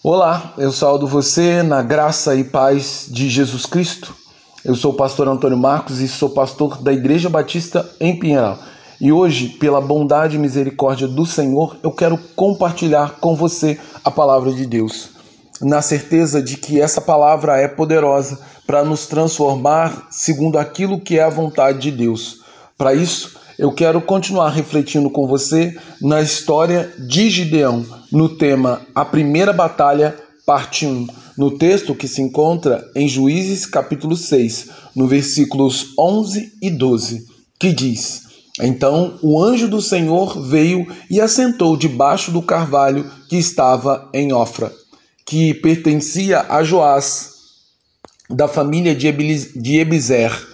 Olá, eu saúdo você na graça e paz de Jesus Cristo. Eu sou o pastor Antônio Marcos e sou pastor da Igreja Batista em Pinheiral. E hoje, pela bondade e misericórdia do Senhor, eu quero compartilhar com você a palavra de Deus, na certeza de que essa palavra é poderosa para nos transformar segundo aquilo que é a vontade de Deus. Para isso, eu quero continuar refletindo com você na história de Gideão, no tema A Primeira Batalha, parte 1, no texto que se encontra em Juízes capítulo 6, no versículos 11 e 12, que diz: Então o anjo do Senhor veio e assentou debaixo do carvalho que estava em Ofra, que pertencia a Joás, da família de Ebizer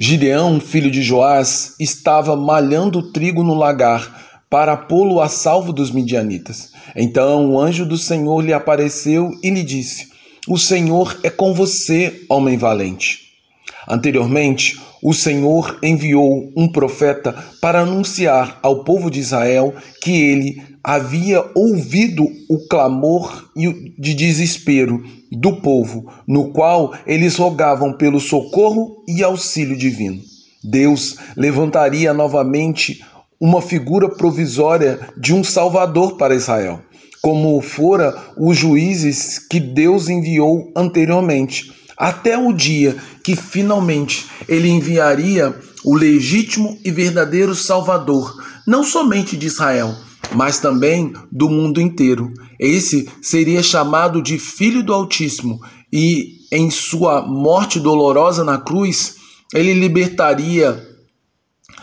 Gideão, filho de Joás, estava malhando trigo no lagar para pô-lo a salvo dos midianitas. Então o anjo do Senhor lhe apareceu e lhe disse: O Senhor é com você, homem valente. Anteriormente, o Senhor enviou um profeta para anunciar ao povo de Israel que ele havia ouvido o clamor de desespero do povo, no qual eles rogavam pelo socorro e auxílio divino. Deus levantaria novamente uma figura provisória de um Salvador para Israel, como fora os juízes que Deus enviou anteriormente, até o dia que finalmente ele enviaria o legítimo e verdadeiro Salvador, não somente de Israel, mas também do mundo inteiro. Esse seria chamado de Filho do Altíssimo, e em sua morte dolorosa na cruz, ele libertaria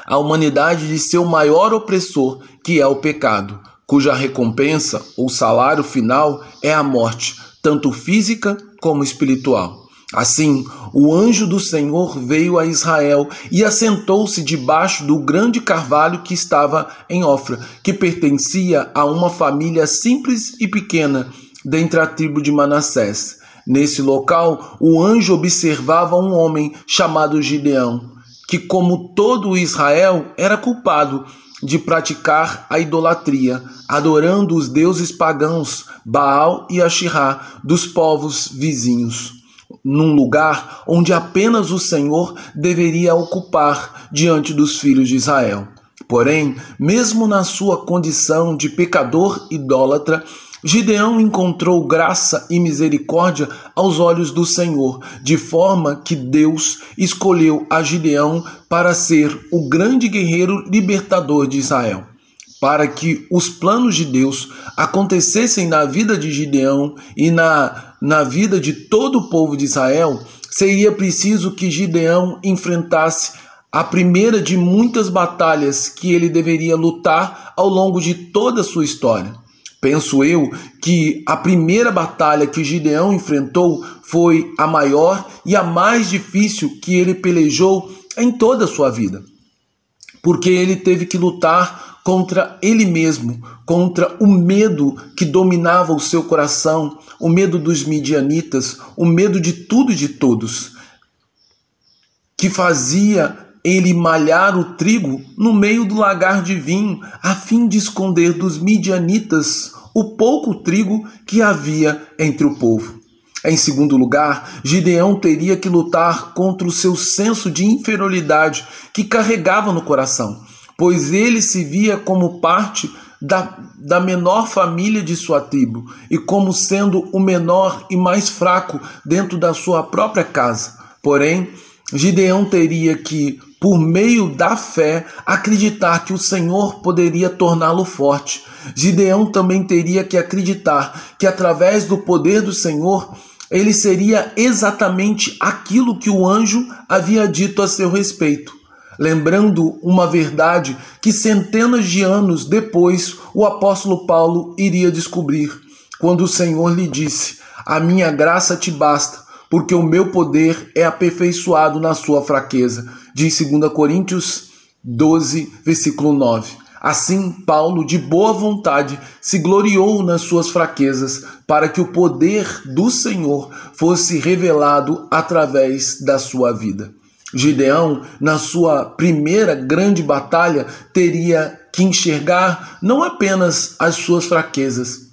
a humanidade de seu maior opressor, que é o pecado, cuja recompensa ou salário final é a morte, tanto física como espiritual. Assim, o anjo do Senhor veio a Israel e assentou-se debaixo do grande carvalho que estava em Ofra, que pertencia a uma família simples e pequena dentre a tribo de Manassés. Nesse local, o anjo observava um homem chamado Gideão, que, como todo Israel, era culpado de praticar a idolatria, adorando os deuses pagãos Baal e Ashirá dos povos vizinhos num lugar onde apenas o Senhor deveria ocupar diante dos filhos de Israel. Porém, mesmo na sua condição de pecador idólatra, Gideão encontrou graça e misericórdia aos olhos do Senhor, de forma que Deus escolheu a Gideão para ser o grande guerreiro libertador de Israel. Para que os planos de Deus acontecessem na vida de Gideão e na na vida de todo o povo de Israel, seria preciso que Gideão enfrentasse a primeira de muitas batalhas que ele deveria lutar ao longo de toda a sua história. Penso eu que a primeira batalha que Gideão enfrentou foi a maior e a mais difícil que ele pelejou em toda a sua vida, porque ele teve que lutar contra ele mesmo, contra o medo que dominava o seu coração, o medo dos midianitas, o medo de tudo e de todos, que fazia ele malhar o trigo no meio do lagar de vinho, a fim de esconder dos midianitas o pouco trigo que havia entre o povo. Em segundo lugar, Gideão teria que lutar contra o seu senso de inferioridade que carregava no coração pois ele se via como parte da, da menor família de sua tribo e como sendo o menor e mais fraco dentro da sua própria casa. Porém, Gideão teria que, por meio da fé, acreditar que o Senhor poderia torná-lo forte. Gideão também teria que acreditar que, através do poder do Senhor, ele seria exatamente aquilo que o anjo havia dito a seu respeito lembrando uma verdade que centenas de anos depois o apóstolo Paulo iria descobrir, quando o Senhor lhe disse: A minha graça te basta, porque o meu poder é aperfeiçoado na sua fraqueza. Diz 2 Coríntios 12, versículo 9. Assim, Paulo, de boa vontade, se gloriou nas suas fraquezas, para que o poder do Senhor fosse revelado através da sua vida. Gideão, na sua primeira grande batalha, teria que enxergar não apenas as suas fraquezas,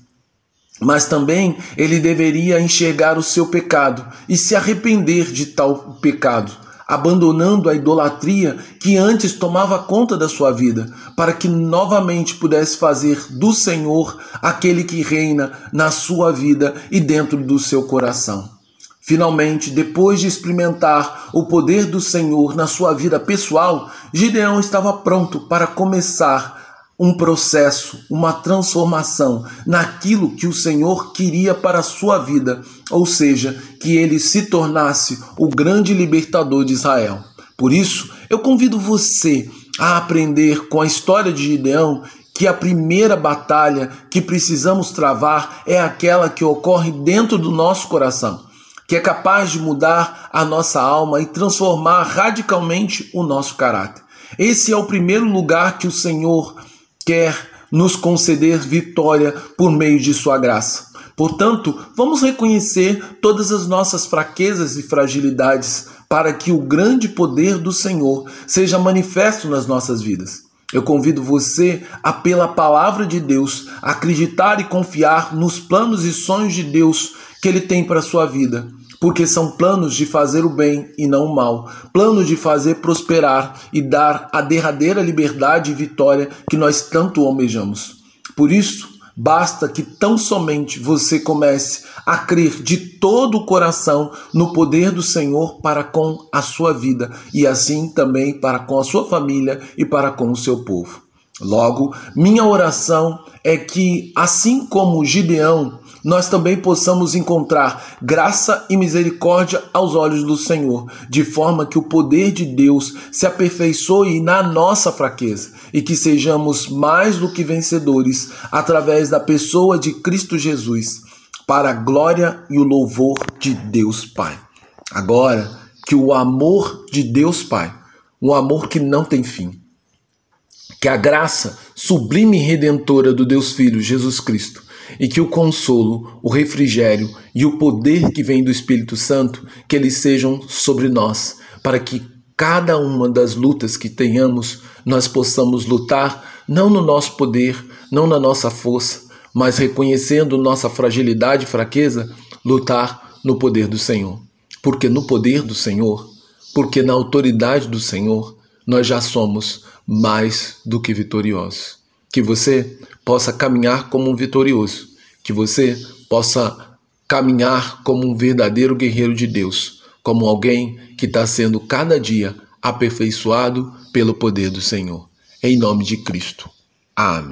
mas também ele deveria enxergar o seu pecado e se arrepender de tal pecado, abandonando a idolatria que antes tomava conta da sua vida, para que novamente pudesse fazer do Senhor aquele que reina na sua vida e dentro do seu coração. Finalmente, depois de experimentar o poder do Senhor na sua vida pessoal, Gideão estava pronto para começar um processo, uma transformação naquilo que o Senhor queria para a sua vida, ou seja, que ele se tornasse o grande libertador de Israel. Por isso, eu convido você a aprender com a história de Gideão que a primeira batalha que precisamos travar é aquela que ocorre dentro do nosso coração, que é capaz de mudar a nossa alma e transformar radicalmente o nosso caráter. Esse é o primeiro lugar que o Senhor quer nos conceder vitória por meio de Sua graça. Portanto, vamos reconhecer todas as nossas fraquezas e fragilidades para que o grande poder do Senhor seja manifesto nas nossas vidas. Eu convido você a, pela palavra de Deus, acreditar e confiar nos planos e sonhos de Deus que Ele tem para a sua vida porque são planos de fazer o bem e não o mal, planos de fazer prosperar e dar a derradeira liberdade e vitória que nós tanto almejamos. Por isso, basta que tão somente você comece a crer de todo o coração no poder do Senhor para com a sua vida e assim também para com a sua família e para com o seu povo. Logo, minha oração é que, assim como Gideão nós também possamos encontrar graça e misericórdia aos olhos do Senhor, de forma que o poder de Deus se aperfeiçoe na nossa fraqueza e que sejamos mais do que vencedores através da pessoa de Cristo Jesus, para a glória e o louvor de Deus Pai. Agora, que o amor de Deus Pai, um amor que não tem fim, que a graça sublime e redentora do Deus Filho Jesus Cristo e que o consolo, o refrigério e o poder que vem do Espírito Santo, que eles sejam sobre nós, para que cada uma das lutas que tenhamos, nós possamos lutar não no nosso poder, não na nossa força, mas reconhecendo nossa fragilidade e fraqueza, lutar no poder do Senhor. Porque no poder do Senhor, porque na autoridade do Senhor, nós já somos mais do que vitoriosos. Que você possa caminhar como um vitorioso, que você possa caminhar como um verdadeiro guerreiro de Deus, como alguém que está sendo cada dia aperfeiçoado pelo poder do Senhor. Em nome de Cristo. Amém.